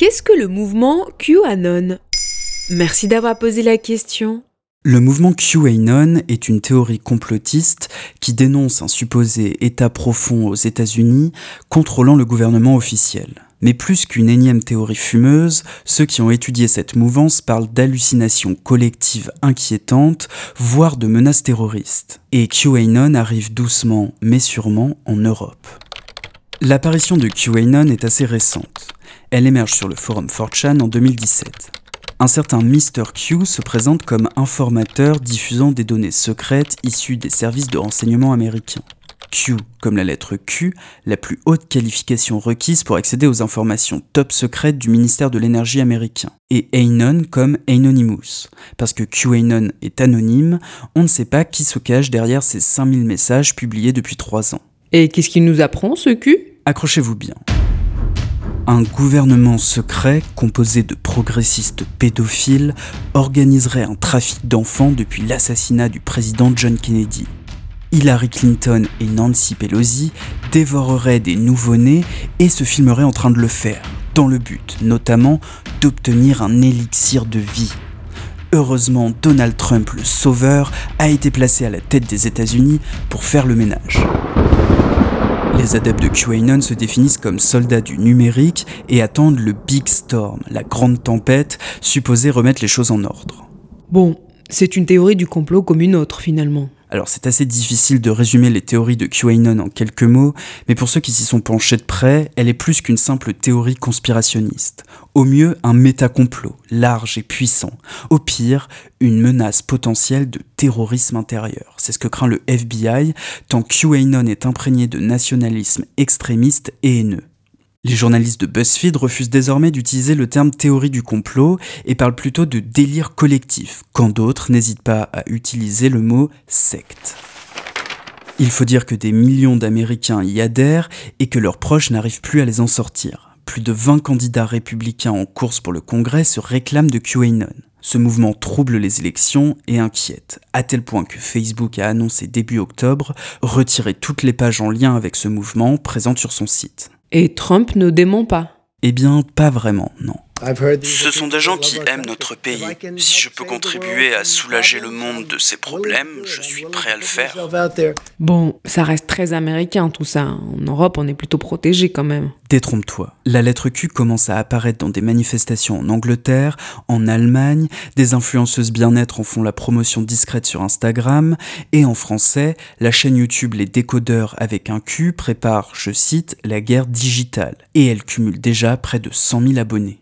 Qu'est-ce que le mouvement QAnon? Merci d'avoir posé la question. Le mouvement QAnon est une théorie complotiste qui dénonce un supposé État profond aux États-Unis contrôlant le gouvernement officiel. Mais plus qu'une énième théorie fumeuse, ceux qui ont étudié cette mouvance parlent d'hallucinations collectives inquiétantes, voire de menaces terroristes. Et QAnon arrive doucement mais sûrement en Europe. L'apparition de QAnon est assez récente. Elle émerge sur le forum 4chan en 2017. Un certain Mr. Q se présente comme informateur diffusant des données secrètes issues des services de renseignement américains. Q comme la lettre Q, la plus haute qualification requise pour accéder aux informations top secrètes du ministère de l'énergie américain. Et Anon comme Anonymous. Parce que QAnon est anonyme, on ne sait pas qui se cache derrière ces 5000 messages publiés depuis 3 ans. Et qu'est-ce qu'il nous apprend, ce Q? Accrochez-vous bien. Un gouvernement secret composé de progressistes pédophiles organiserait un trafic d'enfants depuis l'assassinat du président John Kennedy. Hillary Clinton et Nancy Pelosi dévoreraient des nouveau-nés et se filmeraient en train de le faire, dans le but notamment d'obtenir un élixir de vie. Heureusement, Donald Trump, le sauveur, a été placé à la tête des États-Unis pour faire le ménage. Les adeptes de QAnon se définissent comme soldats du numérique et attendent le Big Storm, la grande tempête, supposée remettre les choses en ordre. Bon, c'est une théorie du complot comme une autre finalement. Alors c'est assez difficile de résumer les théories de QAnon en quelques mots, mais pour ceux qui s'y sont penchés de près, elle est plus qu'une simple théorie conspirationniste. Au mieux, un métacomplot, large et puissant. Au pire, une menace potentielle de terrorisme intérieur. C'est ce que craint le FBI, tant QAnon est imprégné de nationalisme extrémiste et haineux. Les journalistes de BuzzFeed refusent désormais d'utiliser le terme théorie du complot et parlent plutôt de délire collectif, quand d'autres n'hésitent pas à utiliser le mot secte. Il faut dire que des millions d'Américains y adhèrent et que leurs proches n'arrivent plus à les en sortir. Plus de 20 candidats républicains en course pour le Congrès se réclament de QAnon. Ce mouvement trouble les élections et inquiète, à tel point que Facebook a annoncé début octobre retirer toutes les pages en lien avec ce mouvement présentes sur son site. Et Trump ne dément pas. Eh bien, pas vraiment, non. Ce sont des gens qui aiment notre pays. Si je peux contribuer à soulager le monde de ses problèmes, je suis prêt à le faire. Bon, ça reste très américain tout ça. En Europe, on est plutôt protégé quand même. Détrompe-toi. La lettre Q commence à apparaître dans des manifestations en Angleterre, en Allemagne, des influenceuses bien-être en font la promotion discrète sur Instagram, et en français, la chaîne YouTube Les Décodeurs avec un Q prépare, je cite, la guerre digitale. Et elle cumule déjà près de 100 000 abonnés.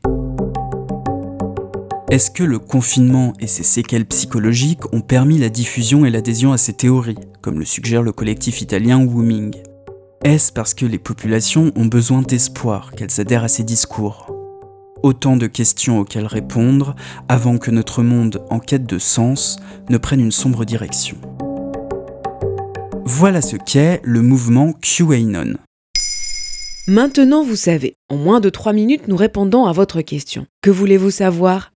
Est-ce que le confinement et ses séquelles psychologiques ont permis la diffusion et l'adhésion à ces théories, comme le suggère le collectif italien Wooming Est-ce parce que les populations ont besoin d'espoir qu'elles adhèrent à ces discours? Autant de questions auxquelles répondre avant que notre monde en quête de sens ne prenne une sombre direction. Voilà ce qu'est le mouvement QAnon. Maintenant, vous savez, en moins de 3 minutes, nous répondons à votre question. Que voulez-vous savoir?